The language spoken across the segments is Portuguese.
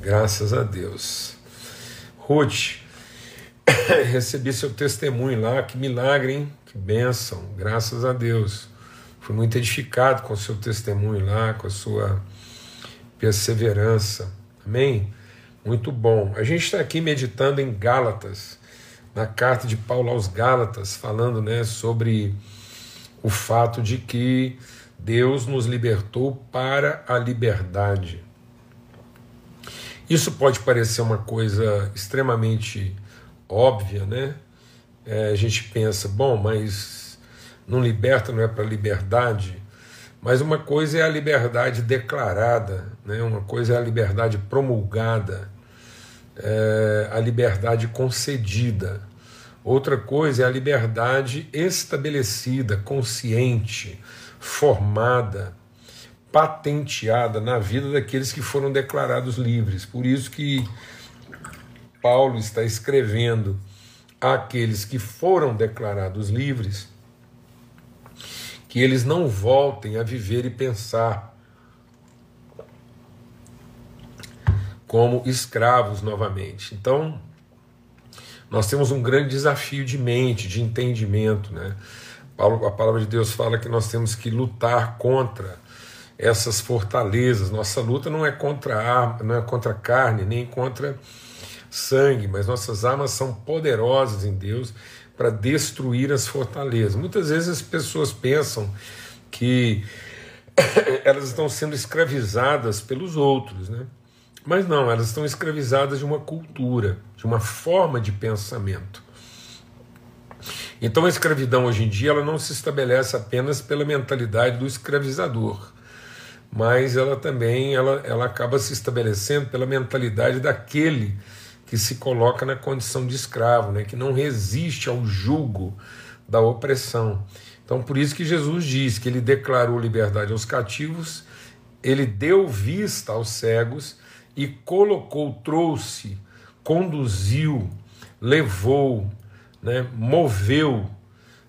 Graças a Deus. Ruth, recebi seu testemunho lá, que milagre, hein? Que bênção, graças a Deus. Fui muito edificado com o seu testemunho lá, com a sua perseverança. Amém? Muito bom. A gente está aqui meditando em Gálatas, na carta de Paulo aos Gálatas, falando né, sobre o fato de que Deus nos libertou para a liberdade. Isso pode parecer uma coisa extremamente óbvia, né? É, a gente pensa, bom, mas não liberta, não é para liberdade. Mas uma coisa é a liberdade declarada, né? uma coisa é a liberdade promulgada, é a liberdade concedida. Outra coisa é a liberdade estabelecida, consciente, formada, patenteada na vida daqueles que foram declarados livres. Por isso que Paulo está escrevendo àqueles que foram declarados livres que eles não voltem a viver e pensar como escravos novamente. Então, nós temos um grande desafio de mente, de entendimento, né? A palavra de Deus fala que nós temos que lutar contra essas fortalezas. Nossa luta não é contra a, não é contra carne, nem contra sangue, mas nossas armas são poderosas em Deus para destruir as fortalezas. Muitas vezes as pessoas pensam que elas estão sendo escravizadas pelos outros, né? Mas não, elas estão escravizadas de uma cultura, de uma forma de pensamento. Então a escravidão hoje em dia ela não se estabelece apenas pela mentalidade do escravizador, mas ela também ela, ela acaba se estabelecendo pela mentalidade daquele que se coloca na condição de escravo, né, que não resiste ao jugo da opressão. Então, por isso que Jesus diz que ele declarou liberdade aos cativos, ele deu vista aos cegos e colocou, trouxe, conduziu, levou, né, moveu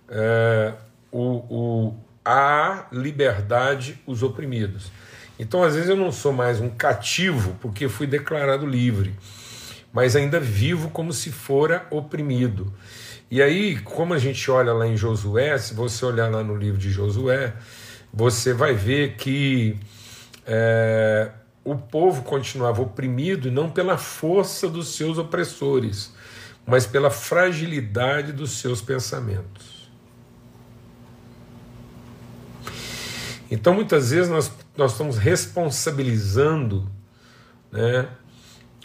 é, o, o, a liberdade os oprimidos. Então, às vezes, eu não sou mais um cativo porque fui declarado livre mas ainda vivo como se fora oprimido. E aí, como a gente olha lá em Josué, se você olhar lá no livro de Josué, você vai ver que é, o povo continuava oprimido não pela força dos seus opressores, mas pela fragilidade dos seus pensamentos. Então, muitas vezes, nós, nós estamos responsabilizando né,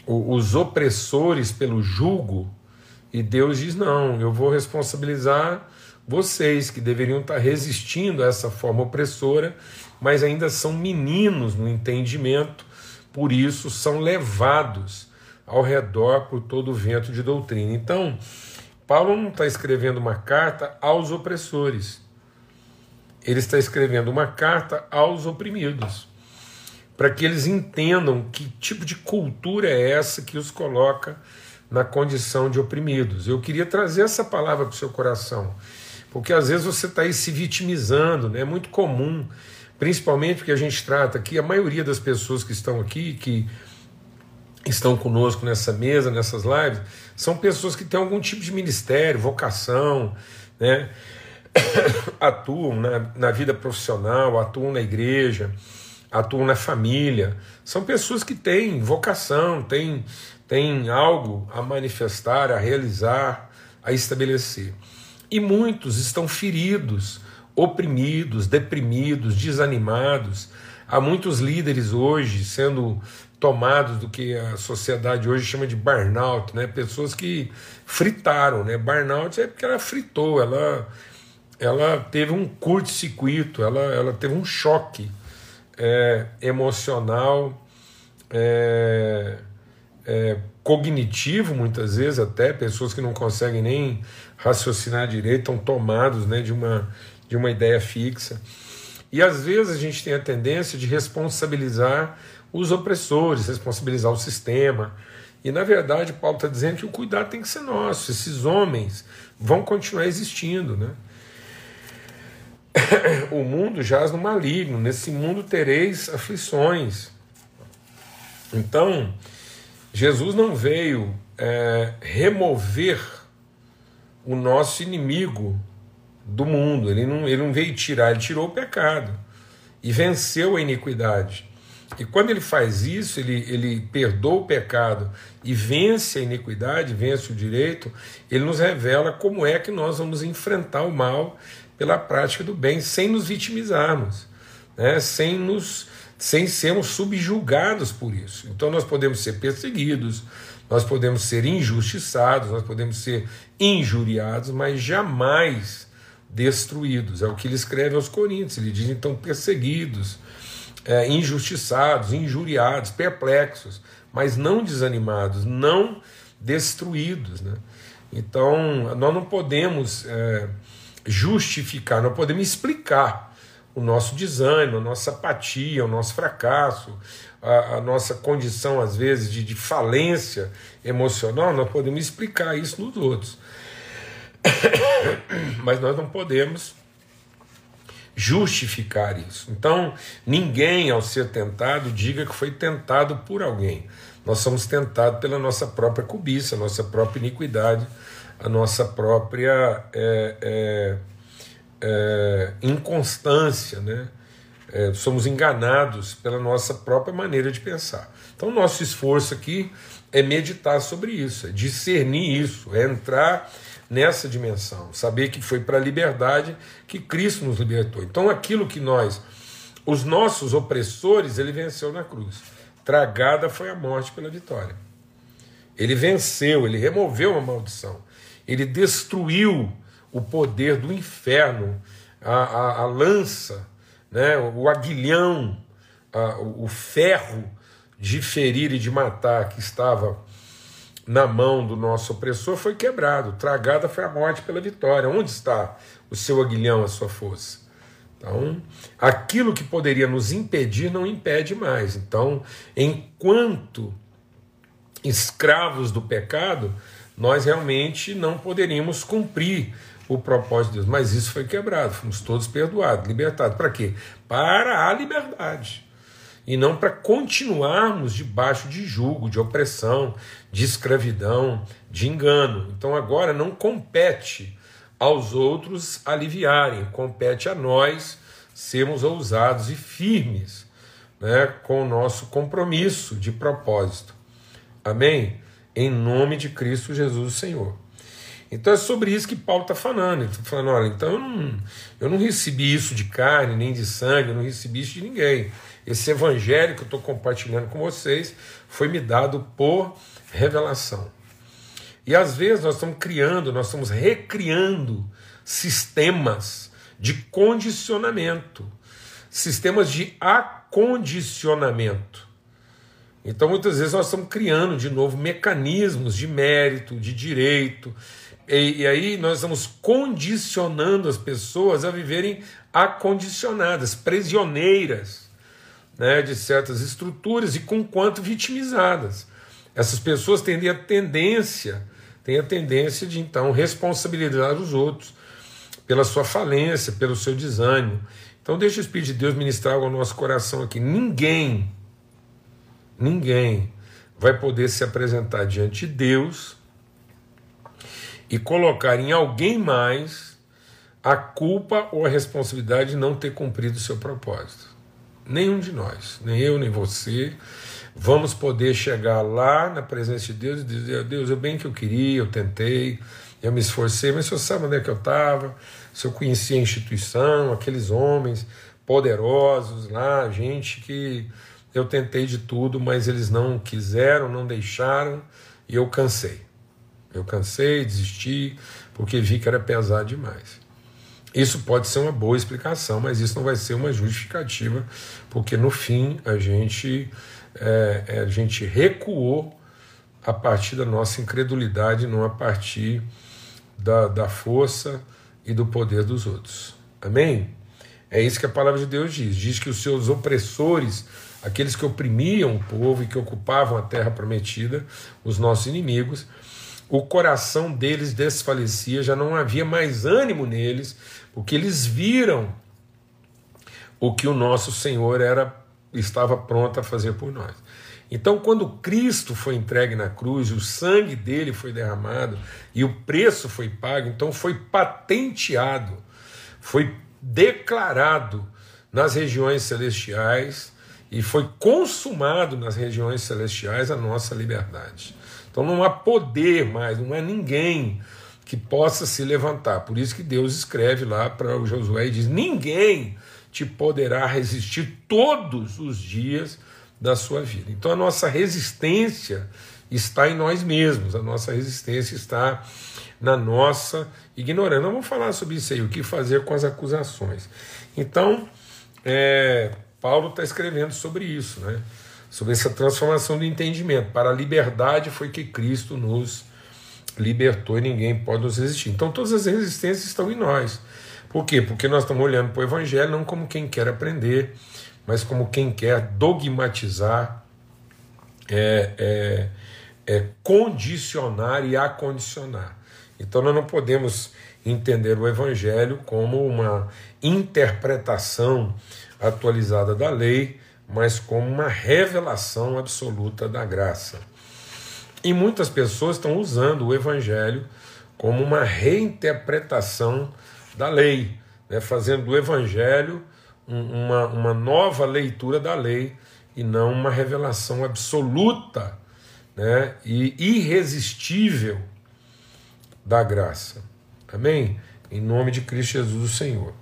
os opressores pelo jugo, e Deus diz: não, eu vou responsabilizar vocês que deveriam estar resistindo a essa forma opressora, mas ainda são meninos no entendimento, por isso são levados ao redor por todo o vento de doutrina. Então, Paulo não está escrevendo uma carta aos opressores, ele está escrevendo uma carta aos oprimidos para que eles entendam que tipo de cultura é essa que os coloca na condição de oprimidos. Eu queria trazer essa palavra para o seu coração, porque às vezes você está aí se vitimizando, né? é muito comum, principalmente porque a gente trata aqui, a maioria das pessoas que estão aqui, que estão conosco nessa mesa, nessas lives, são pessoas que têm algum tipo de ministério, vocação, né? atuam na, na vida profissional, atuam na igreja, atuam na família. São pessoas que têm vocação, têm, têm algo a manifestar, a realizar, a estabelecer. E muitos estão feridos, oprimidos, deprimidos, desanimados. Há muitos líderes hoje sendo tomados do que a sociedade hoje chama de burnout, né? Pessoas que fritaram, né? Burnout é porque ela fritou, ela ela teve um curto-circuito, ela, ela teve um choque é, emocional, é, é, cognitivo, muitas vezes até, pessoas que não conseguem nem raciocinar direito, estão tomados né, de, uma, de uma ideia fixa. E às vezes a gente tem a tendência de responsabilizar os opressores, responsabilizar o sistema. E na verdade, Paulo está dizendo que o cuidado tem que ser nosso. Esses homens vão continuar existindo. Né? o mundo jaz no maligno, nesse mundo tereis aflições. Então, Jesus não veio é, remover o nosso inimigo do mundo, ele não, ele não veio tirar, ele tirou o pecado e venceu a iniquidade. E quando ele faz isso, ele, ele perdoa o pecado e vence a iniquidade, vence o direito, ele nos revela como é que nós vamos enfrentar o mal pela prática do bem, sem nos vitimizarmos, né? sem, nos, sem sermos subjugados por isso. Então nós podemos ser perseguidos, nós podemos ser injustiçados, nós podemos ser injuriados, mas jamais destruídos. É o que ele escreve aos Coríntios. Ele diz então perseguidos, é, injustiçados, injuriados, perplexos, mas não desanimados, não destruídos. Né? Então, nós não podemos é, justificar, nós podemos explicar o nosso desânimo, a nossa apatia, o nosso fracasso, a, a nossa condição, às vezes, de, de falência emocional, nós podemos explicar isso nos outros. Mas nós não podemos justificar isso. Então, ninguém ao ser tentado diga que foi tentado por alguém. Nós somos tentados pela nossa própria cobiça, nossa própria iniquidade, a nossa própria é, é, é, inconstância, né? É, somos enganados pela nossa própria maneira de pensar. Então, nosso esforço aqui é meditar sobre isso, é discernir isso, é entrar nessa dimensão, saber que foi para a liberdade que Cristo nos libertou. Então, aquilo que nós, os nossos opressores, ele venceu na cruz. Tragada foi a morte pela vitória. Ele venceu, ele removeu a maldição, ele destruiu o poder do inferno, a, a, a lança, né, o aguilhão, a, o ferro de ferir e de matar que estava na mão do nosso opressor foi quebrado. Tragada foi a morte pela vitória. Onde está o seu aguilhão, a sua força? Então, aquilo que poderia nos impedir não impede mais. Então, enquanto escravos do pecado, nós realmente não poderíamos cumprir o propósito de Deus. Mas isso foi quebrado, fomos todos perdoados, libertados. Para quê? Para a liberdade e não para continuarmos debaixo de julgo, de opressão, de escravidão, de engano. Então agora não compete aos outros aliviarem, compete a nós sermos ousados e firmes né, com o nosso compromisso de propósito. Amém? Em nome de Cristo Jesus, o Senhor. Então é sobre isso que Paulo está falando. Ele está falando: olha, então eu não, eu não recebi isso de carne, nem de sangue, eu não recebi isso de ninguém. Esse evangelho que eu estou compartilhando com vocês foi me dado por revelação. E às vezes nós estamos criando, nós estamos recriando sistemas de condicionamento, sistemas de acondicionamento. Então muitas vezes nós estamos criando de novo mecanismos de mérito, de direito, e, e aí nós estamos condicionando as pessoas a viverem acondicionadas, prisioneiras né, de certas estruturas e com quanto vitimizadas. Essas pessoas têm a tendência, têm a tendência de então responsabilizar os outros pela sua falência, pelo seu desânimo. Então deixa o Espírito de Deus ministrar ao nosso coração aqui. Ninguém, ninguém vai poder se apresentar diante de Deus e colocar em alguém mais a culpa ou a responsabilidade de não ter cumprido o seu propósito. Nenhum de nós, nem eu, nem você, vamos poder chegar lá na presença de Deus e dizer: Deus, eu bem que eu queria, eu tentei, eu me esforcei, mas o senhor sabe onde é que eu estava, se eu conhecia a instituição, aqueles homens poderosos lá, gente que eu tentei de tudo, mas eles não quiseram, não deixaram e eu cansei. Eu cansei, desisti, porque vi que era pesado demais. Isso pode ser uma boa explicação, mas isso não vai ser uma justificativa, porque no fim a gente, é, é, a gente recuou a partir da nossa incredulidade, não a partir da, da força e do poder dos outros. Amém? É isso que a palavra de Deus diz. Diz que os seus opressores, aqueles que oprimiam o povo e que ocupavam a terra prometida, os nossos inimigos, o coração deles desfalecia, já não havia mais ânimo neles, porque eles viram o que o nosso Senhor era estava pronto a fazer por nós. Então, quando Cristo foi entregue na cruz, o sangue dele foi derramado e o preço foi pago, então foi patenteado, foi declarado nas regiões celestiais e foi consumado nas regiões celestiais a nossa liberdade. Então não há poder mais, não é ninguém que possa se levantar. Por isso que Deus escreve lá para o Josué e diz: ninguém te poderá resistir todos os dias da sua vida. Então a nossa resistência está em nós mesmos, a nossa resistência está na nossa ignorância. Vamos falar sobre isso aí, o que fazer com as acusações. Então, é, Paulo está escrevendo sobre isso, né? sobre essa transformação do entendimento. Para a liberdade foi que Cristo nos libertou e ninguém pode nos resistir. Então todas as resistências estão em nós. Por quê? Porque nós estamos olhando para o Evangelho não como quem quer aprender, mas como quem quer dogmatizar, é, é, é condicionar e acondicionar. Então nós não podemos entender o Evangelho como uma interpretação atualizada da lei, mas como uma revelação absoluta da graça. E muitas pessoas estão usando o Evangelho como uma reinterpretação da lei, né, fazendo do Evangelho uma, uma nova leitura da lei e não uma revelação absoluta né, e irresistível da graça. Amém? Em nome de Cristo Jesus, o Senhor.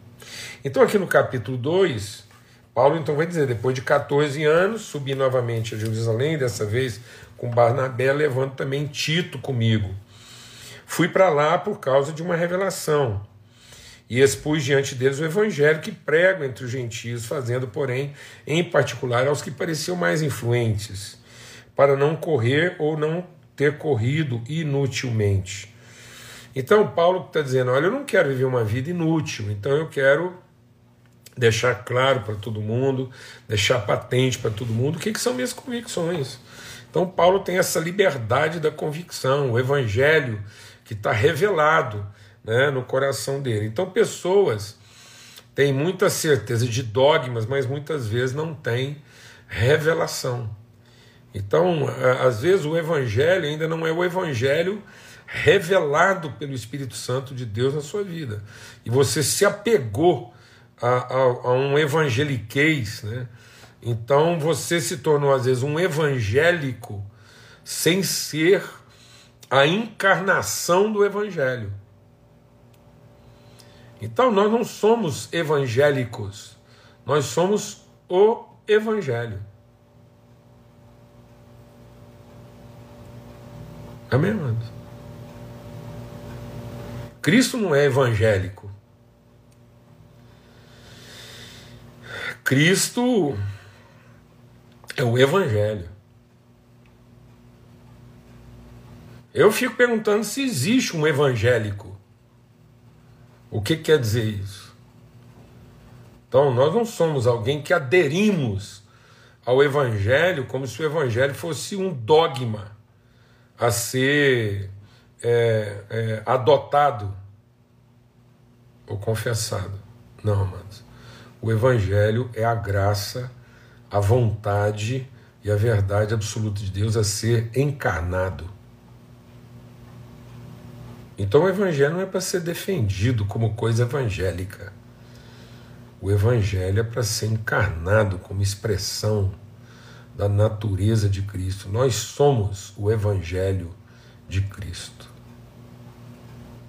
Então, aqui no capítulo 2, Paulo então vai dizer: depois de 14 anos, subi novamente a Jerusalém, dessa vez com Barnabé, levando também Tito comigo. Fui para lá por causa de uma revelação e expus diante deles o evangelho que prego entre os gentios, fazendo, porém, em particular aos que pareciam mais influentes, para não correr ou não ter corrido inutilmente. Então, Paulo está dizendo: olha, eu não quero viver uma vida inútil, então eu quero deixar claro para todo mundo, deixar patente para todo mundo o que, que são minhas convicções. Então, Paulo tem essa liberdade da convicção, o evangelho que está revelado né, no coração dele. Então, pessoas têm muita certeza de dogmas, mas muitas vezes não têm revelação. Então, às vezes, o evangelho ainda não é o evangelho revelado pelo Espírito Santo de Deus na sua vida. E você se apegou a, a, a um evangeliquez, né? Então você se tornou, às vezes, um evangélico sem ser a encarnação do evangelho. Então nós não somos evangélicos, nós somos o Evangelho. Amém, amados? Cristo não é evangélico. Cristo é o Evangelho. Eu fico perguntando se existe um evangélico. O que quer dizer isso? Então, nós não somos alguém que aderimos ao Evangelho como se o Evangelho fosse um dogma a ser é, é, adotado ou confessado. Não, amados. O Evangelho é a graça, a vontade e a verdade absoluta de Deus a ser encarnado. Então o evangelho não é para ser defendido como coisa evangélica. O evangelho é para ser encarnado como expressão da natureza de Cristo. Nós somos o evangelho de Cristo.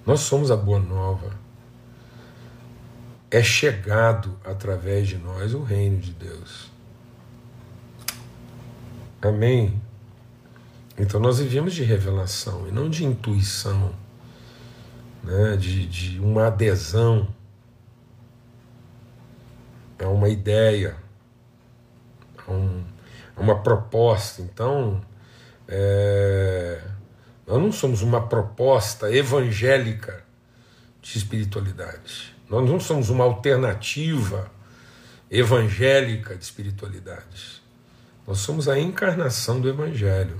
Nós somos a boa nova. É chegado através de nós o reino de Deus. Amém. Então nós vivemos de revelação e não de intuição né, de, de uma adesão a uma ideia, a, um, a uma proposta. Então, é, nós não somos uma proposta evangélica de espiritualidade. Nós não somos uma alternativa evangélica de espiritualidade. Nós somos a encarnação do Evangelho.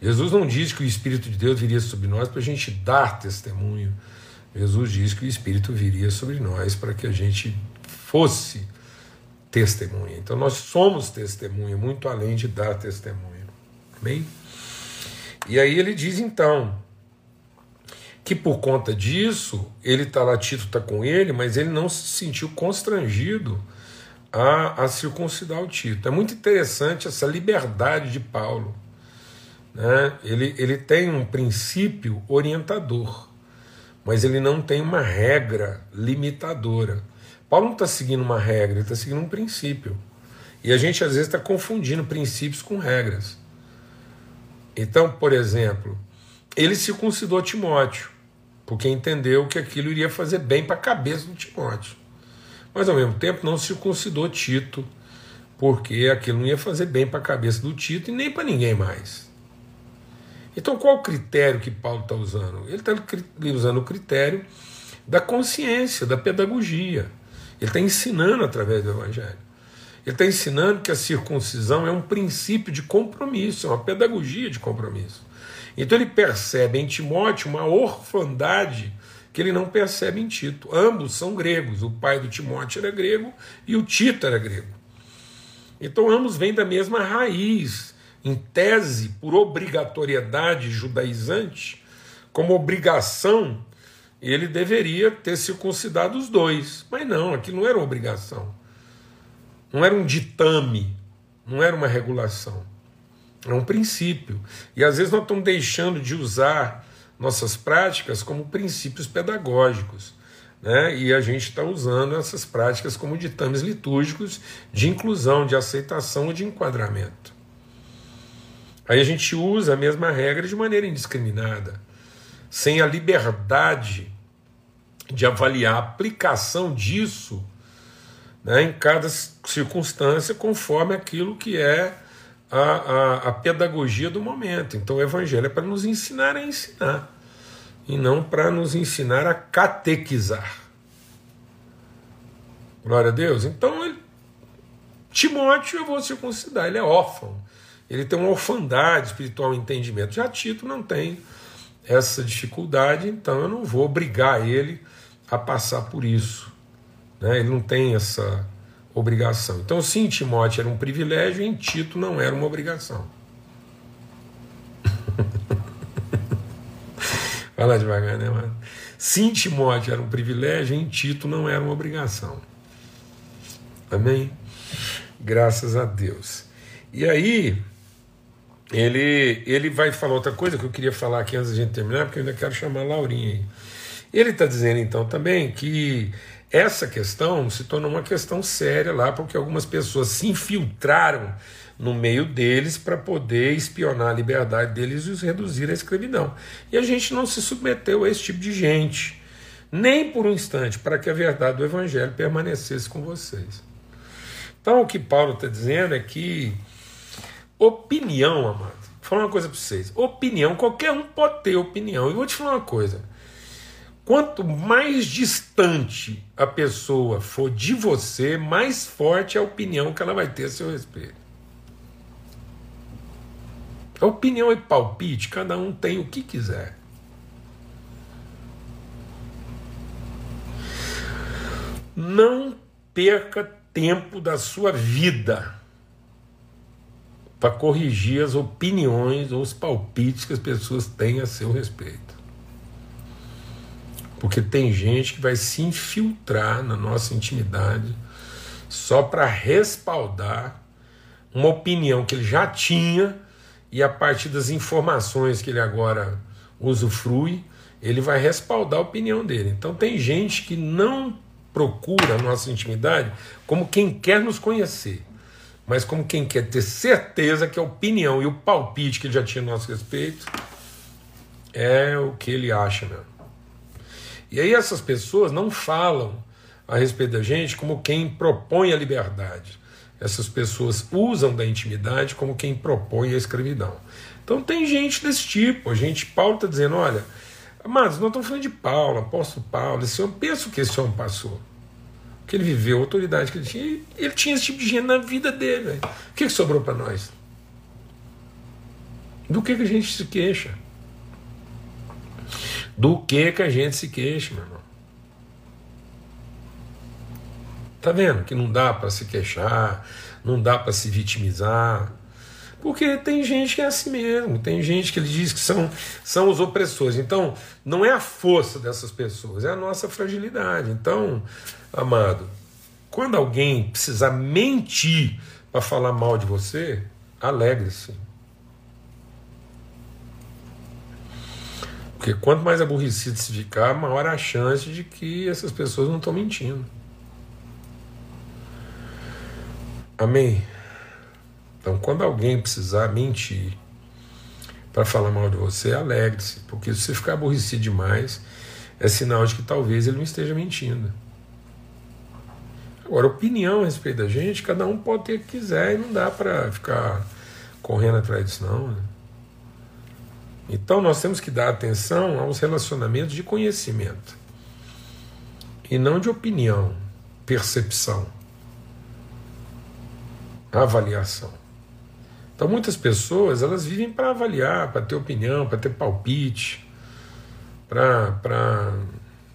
Jesus não diz que o Espírito de Deus viria sobre nós para a gente dar testemunho. Jesus diz que o Espírito viria sobre nós para que a gente fosse testemunha. Então nós somos testemunha, muito além de dar testemunho. Amém? E aí ele diz então que por conta disso, ele está lá, Tito está com ele, mas ele não se sentiu constrangido a, a circuncidar o Tito. É muito interessante essa liberdade de Paulo. Né? Ele, ele tem um princípio orientador, mas ele não tem uma regra limitadora. Paulo não está seguindo uma regra, ele está seguindo um princípio. E a gente às vezes está confundindo princípios com regras. Então, por exemplo, ele circuncidou Timóteo, porque entendeu que aquilo iria fazer bem para a cabeça do Timóteo. Mas ao mesmo tempo não circuncidou Tito, porque aquilo não ia fazer bem para a cabeça do Tito e nem para ninguém mais. Então qual o critério que Paulo está usando? Ele está usando o critério da consciência, da pedagogia. Ele está ensinando através do Evangelho. Ele está ensinando que a circuncisão é um princípio de compromisso, é uma pedagogia de compromisso. Então ele percebe em Timóteo uma orfandade que ele não percebe em Tito. Ambos são gregos. O pai do Timóteo era grego e o Tito era grego. Então ambos vêm da mesma raiz, em tese, por obrigatoriedade judaizante, como obrigação, ele deveria ter circuncidado os dois. Mas não, aquilo não era obrigação. Não era um ditame, não era uma regulação. É um princípio. E às vezes nós estamos deixando de usar nossas práticas como princípios pedagógicos. Né? E a gente está usando essas práticas como ditames litúrgicos de inclusão, de aceitação ou de enquadramento. Aí a gente usa a mesma regra de maneira indiscriminada, sem a liberdade de avaliar a aplicação disso né, em cada circunstância, conforme aquilo que é a, a, a pedagogia do momento. Então o Evangelho é para nos ensinar a ensinar, e não para nos ensinar a catequizar. Glória a Deus. Então, ele, Timóteo, eu vou circuncidar, ele é órfão. Ele tem uma orfandade espiritual entendimento. Já Tito não tem essa dificuldade, então eu não vou obrigar ele a passar por isso. Né? Ele não tem essa, obrigação. Então, sim, Timóteo era um privilégio em Tito não era uma obrigação. Fala devagar, né, mano? Sim, Timóteo era um privilégio em Tito não era uma obrigação. Amém? Graças a Deus. E aí, ele, ele vai falar outra coisa que eu queria falar aqui antes de a gente terminar, porque eu ainda quero chamar a Laurinha aí. Ele está dizendo então também que essa questão se tornou uma questão séria lá, porque algumas pessoas se infiltraram no meio deles para poder espionar a liberdade deles e os reduzir à escravidão. E a gente não se submeteu a esse tipo de gente, nem por um instante, para que a verdade do Evangelho permanecesse com vocês. Então, o que Paulo está dizendo é que opinião, amado, vou falar uma coisa para vocês: opinião, qualquer um pode ter opinião. E vou te falar uma coisa. Quanto mais distante a pessoa for de você, mais forte é a opinião que ela vai ter a seu respeito. A opinião é palpite, cada um tem o que quiser. Não perca tempo da sua vida para corrigir as opiniões ou os palpites que as pessoas têm a seu respeito. Porque tem gente que vai se infiltrar na nossa intimidade só para respaldar uma opinião que ele já tinha e a partir das informações que ele agora usufrui, ele vai respaldar a opinião dele. Então tem gente que não procura a nossa intimidade como quem quer nos conhecer, mas como quem quer ter certeza que a opinião e o palpite que ele já tinha a nosso respeito é o que ele acha mesmo. E aí essas pessoas não falam a respeito da gente como quem propõe a liberdade. Essas pessoas usam da intimidade como quem propõe a escravidão. Então tem gente desse tipo. A gente, Paulo está dizendo, olha, amados, nós estamos falando de Paulo, apóstolo Paulo, esse homem, pensa o que esse homem passou. Que ele viveu, a autoridade que ele tinha. Ele tinha esse tipo de gente na vida dele. Véio. O que, que sobrou para nós? Do que, que a gente se queixa? Do que que a gente se queixa, meu irmão? Tá vendo que não dá para se queixar, não dá para se vitimizar. Porque tem gente que é assim mesmo, tem gente que ele diz que são, são os opressores. Então, não é a força dessas pessoas, é a nossa fragilidade. Então, amado, quando alguém precisar mentir para falar mal de você, alegre-se. Porque quanto mais aborrecido se ficar, maior a chance de que essas pessoas não estão mentindo. Amém? Então, quando alguém precisar mentir para falar mal de você, alegre-se, porque se você ficar aborrecido demais, é sinal de que talvez ele não esteja mentindo. Agora, opinião a respeito da gente, cada um pode ter o que quiser e não dá para ficar correndo atrás disso, não. Né? Então, nós temos que dar atenção aos relacionamentos de conhecimento e não de opinião, percepção, avaliação. Então muitas pessoas elas vivem para avaliar, para ter opinião, para ter palpite, para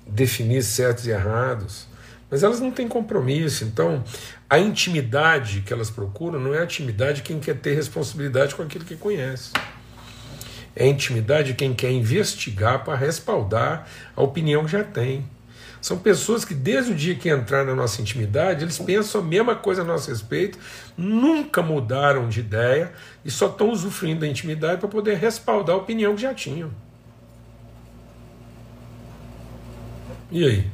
definir certos e errados, mas elas não têm compromisso. Então a intimidade que elas procuram não é a intimidade de quem quer ter responsabilidade com aquilo que conhece. É intimidade de quem quer investigar para respaldar a opinião que já tem. São pessoas que, desde o dia que entraram na nossa intimidade, eles pensam a mesma coisa a nosso respeito, nunca mudaram de ideia e só estão usufruindo da intimidade para poder respaldar a opinião que já tinham. E aí?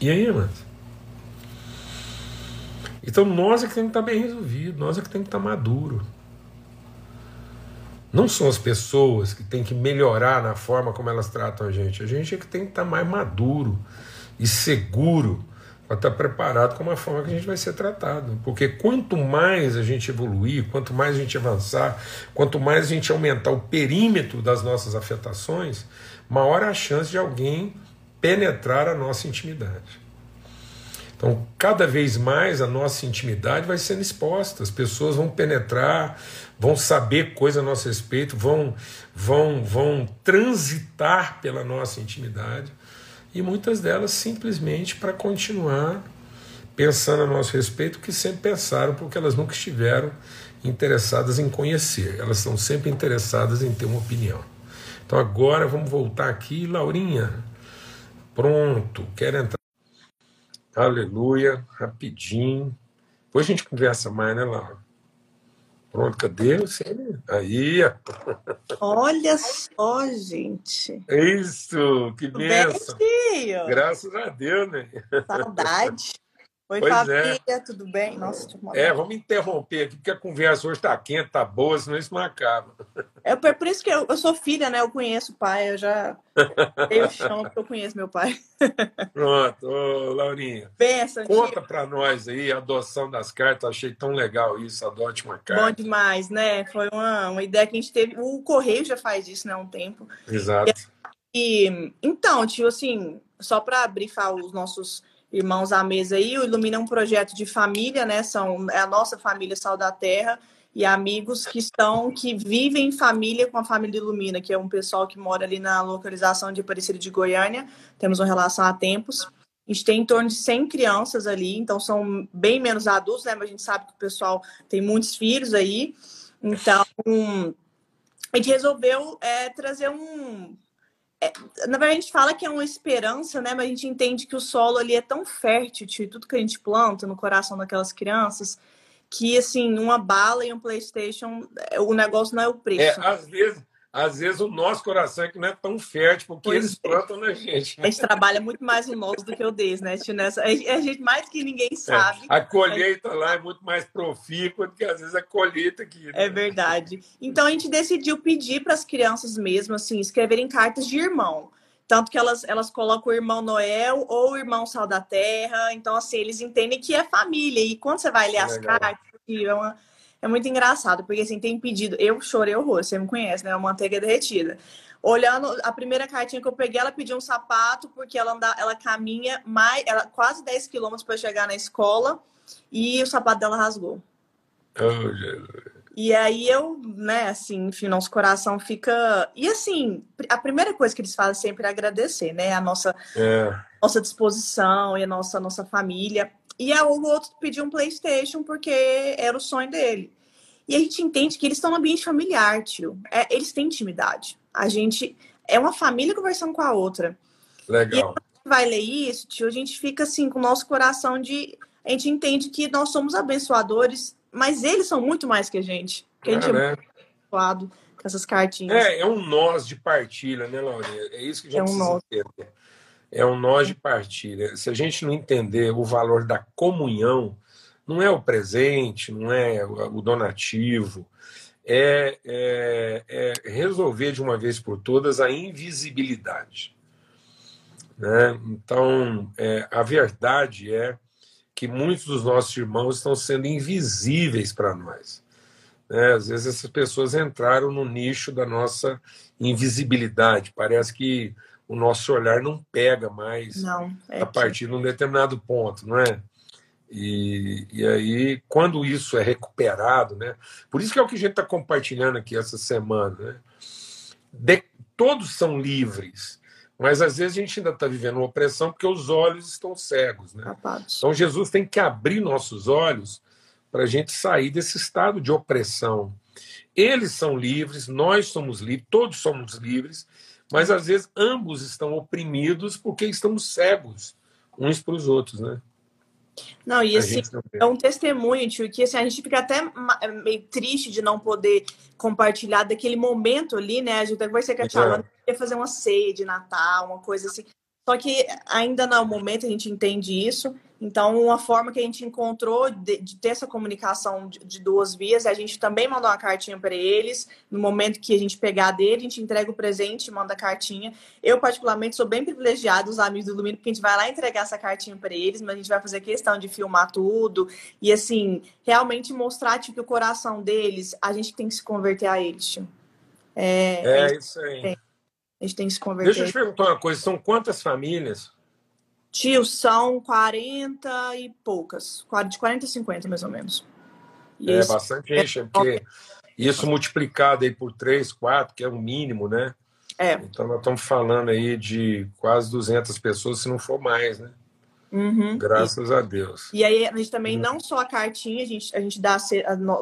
E aí, mano? Então nós é que tem que estar bem resolvido, nós é que tem que estar maduro. Não são as pessoas que têm que melhorar na forma como elas tratam a gente. A gente é que tem que estar mais maduro e seguro para estar preparado com a forma que a gente vai ser tratado. Porque quanto mais a gente evoluir, quanto mais a gente avançar, quanto mais a gente aumentar o perímetro das nossas afetações, maior a chance de alguém penetrar a nossa intimidade. Então, cada vez mais a nossa intimidade vai sendo exposta, as pessoas vão penetrar, vão saber coisa a nosso respeito, vão, vão, vão transitar pela nossa intimidade e muitas delas simplesmente para continuar pensando a nosso respeito que sempre pensaram, porque elas nunca estiveram interessadas em conhecer, elas estão sempre interessadas em ter uma opinião. Então agora vamos voltar aqui, Laurinha. Pronto, quer entrar? Aleluia, rapidinho. Depois a gente conversa mais, né, Laura? Pronto, cadê você? Aí. Olha só, gente. Isso, que benção. Graças a Deus, né? Saudade. Oi, pois família, é. tudo bem? Nossa, É, vamos interromper aqui, porque a conversa hoje está quente, está boa, senão isso não acaba. É por isso que eu, eu sou filha, né? Eu conheço o pai, eu já dei o chão porque eu conheço meu pai. Pronto, ô, Laurinha. Benção, conta para nós aí a adoção das cartas, achei tão legal isso, adote uma carta. Bom demais, né? Foi uma, uma ideia que a gente teve. O Correio já faz isso, né? Há um tempo. Exato. E, então, tio, assim, só para brifar os nossos irmãos à mesa aí. O Ilumina é um projeto de família, né? São é a nossa família Sal da Terra e amigos que estão que vivem em família com a família Ilumina, que é um pessoal que mora ali na localização de Aparecida de Goiânia. Temos uma relação há tempos. A gente tem em torno de 100 crianças ali, então são bem menos adultos, né? Mas a gente sabe que o pessoal tem muitos filhos aí. Então, a gente resolveu é, trazer um, na verdade, a gente fala que é uma esperança, né? Mas a gente entende que o solo ali é tão fértil, tio, tudo que a gente planta no coração daquelas crianças, que assim, uma bala e um PlayStation, é, o negócio não é o preço. É, às vezes, às vezes o nosso coração é que não é tão fértil, porque pois eles é. plantam na gente. Né? A gente trabalha muito mais o nosso do que o deles, né, tio? Nessa, a gente mais que ninguém é, sabe. É, a colheita lá é muito mais profícua do que às vezes a colheita aqui. Né? É verdade. Então a gente decidiu pedir para as crianças mesmo, assim, escreverem cartas de irmão. Tanto que elas, elas colocam o irmão Noel ou o irmão Sal da Terra. Então, assim, eles entendem que é família. E quando você vai ler as Legal. cartas, é uma é muito engraçado, porque assim, tem pedido. Eu chorei horror, você me conhece, né? A manteiga derretida. Olhando a primeira cartinha que eu peguei, ela pediu um sapato, porque ela, anda, ela caminha mais, ela, quase 10 quilômetros para chegar na escola e o sapato dela rasgou. Oh, Jesus. E aí eu, né, assim, enfim, nosso coração fica. E assim, a primeira coisa que eles fazem sempre é agradecer, né? A nossa, é. nossa disposição e a nossa, nossa família. e o outro pediu um PlayStation porque era o sonho dele. E a gente entende que eles estão no ambiente familiar, tio. É, eles têm intimidade. A gente é uma família conversando com a outra. Legal. E quando a gente vai ler isso, tio, a gente fica assim com o nosso coração de. A gente entende que nós somos abençoadores, mas eles são muito mais que a gente. Que a gente é, é né? muito abençoado com essas cartinhas. É, é um nós de partilha, né, Laurinha? É isso que a gente é um precisa nós. entender. É um nós de partilha. Se a gente não entender o valor da comunhão, não é o presente, não é o donativo, é, é, é resolver de uma vez por todas a invisibilidade. Né? Então, é, a verdade é que muitos dos nossos irmãos estão sendo invisíveis para nós. Né? Às vezes essas pessoas entraram no nicho da nossa invisibilidade. Parece que o nosso olhar não pega mais não, é a partir que... de um determinado ponto, não é? E, e aí, quando isso é recuperado, né? Por isso que é o que a gente está compartilhando aqui essa semana, né? De, todos são livres, mas às vezes a gente ainda está vivendo uma opressão porque os olhos estão cegos, né? Então Jesus tem que abrir nossos olhos para a gente sair desse estado de opressão. Eles são livres, nós somos livres, todos somos livres, mas às vezes ambos estão oprimidos porque estamos cegos uns para os outros, né? Não, e assim, é um testemunho, tio, que assim, a gente fica até meio triste de não poder compartilhar daquele momento ali, né? A gente até conversei com a Tia ia fazer uma ceia de Natal, uma coisa assim. Só que ainda no momento a gente entende isso. Então, uma forma que a gente encontrou de, de ter essa comunicação de, de, duas vias, é a gente também mandou uma cartinha para eles. No momento que a gente pegar dele, a gente entrega o presente, manda a cartinha. Eu, particularmente, sou bem privilegiado, os amigos do Lumino, porque a gente vai lá entregar essa cartinha para eles, mas a gente vai fazer questão de filmar tudo e, assim, realmente mostrar tipo, que o coração deles, a gente tem que se converter a eles. Tio. É, é, isso aí. É. A gente tem que se converter. Deixa eu te perguntar uma coisa: são quantas famílias? Tio, são 40 e poucas. De 40 a 50, mais ou menos. E é bastante gente, é porque isso multiplicado aí por 3, 4, que é o mínimo, né? É. Então nós estamos falando aí de quase 200 pessoas, se não for mais, né? Uhum, Graças a Deus. E aí a gente também, uhum. não só a cartinha, a gente, a gente dá,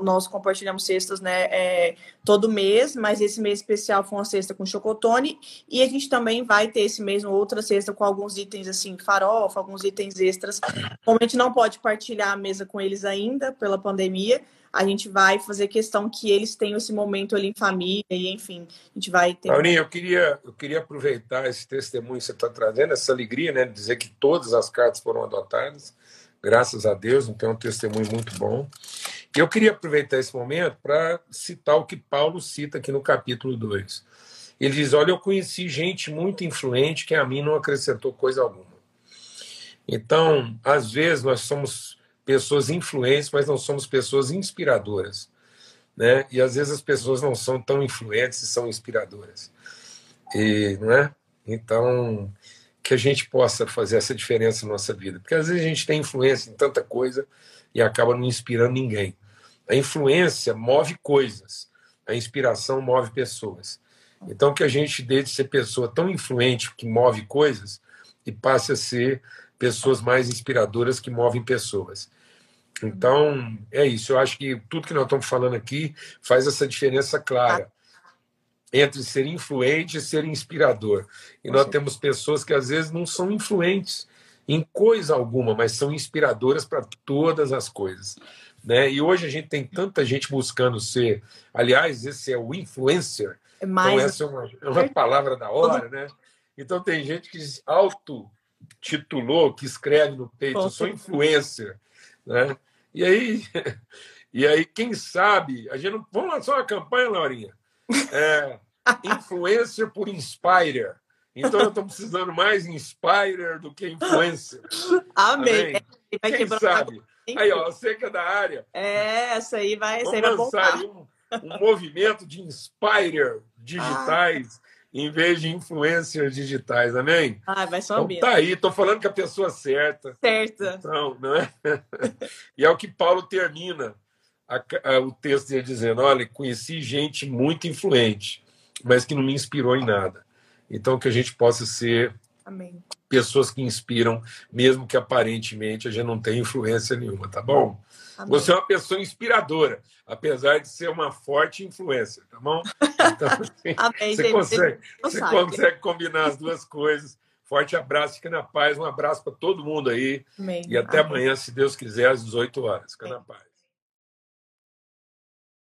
nós compartilhamos cestas, né, é, todo mês, mas esse mês especial foi uma cesta com chocotone, e a gente também vai ter esse mês outra cesta com alguns itens, assim, farofa, alguns itens extras. Como a gente não pode partilhar a mesa com eles ainda, pela pandemia, a gente vai fazer questão que eles tenham esse momento ali em família, e enfim, a gente vai ter. Paulinha, eu queria, eu queria aproveitar esse testemunho que você está trazendo, essa alegria, né, de dizer que todas as cartas foram adotadas, graças a Deus, então é um testemunho muito bom. E eu queria aproveitar esse momento para citar o que Paulo cita aqui no capítulo 2. Ele diz: Olha, eu conheci gente muito influente que a mim não acrescentou coisa alguma. Então, às vezes, nós somos pessoas influentes, mas não somos pessoas inspiradoras. Né? E às vezes as pessoas não são tão influentes e são inspiradoras. E, não é? Então, que a gente possa fazer essa diferença na nossa vida. Porque às vezes a gente tem influência em tanta coisa e acaba não inspirando ninguém. A influência move coisas, a inspiração move pessoas. Então, que a gente deixe de ser pessoa tão influente que move coisas e passe a ser pessoas mais inspiradoras que movem pessoas. Então, é isso. Eu acho que tudo que nós estamos falando aqui faz essa diferença clara entre ser influente e ser inspirador. E nós temos pessoas que às vezes não são influentes em coisa alguma, mas são inspiradoras para todas as coisas. Né? E hoje a gente tem tanta gente buscando ser. Aliás, esse é o influencer. É mais... Então, essa é uma, é uma palavra da hora, né? Então, tem gente que auto titulou, que escreve no peito, eu sou influencer, né? E aí, e aí, quem sabe, a gente não, vamos lançar uma campanha, Laurinha, é, influencer por inspire. Então eu estou precisando mais inspire do que influencer. Amém. Amém? Quem sabe? Aí, ó, você que é da área. É, essa aí vai, essa aí vai lançar um, um movimento de inspire digitais. Ah em vez de influencers digitais, amém? Ah, vai só então, Tá aí, tô falando com a pessoa certa. Certa. Então, não é? e é o que Paulo termina a, a, o texto dele dizendo: olha, conheci gente muito influente, mas que não me inspirou em nada. Então, que a gente possa ser Amém. Pessoas que inspiram, mesmo que aparentemente a gente não tenha influência nenhuma, tá bom? Amém. Você é uma pessoa inspiradora, apesar de ser uma forte influência, tá bom? Então, assim, Amém, você, gente, consegue, você consegue combinar as duas coisas. Forte abraço, fica na paz. Um abraço para todo mundo aí. Amém. E até amanhã, se Deus quiser, às 18 horas. Fica na paz.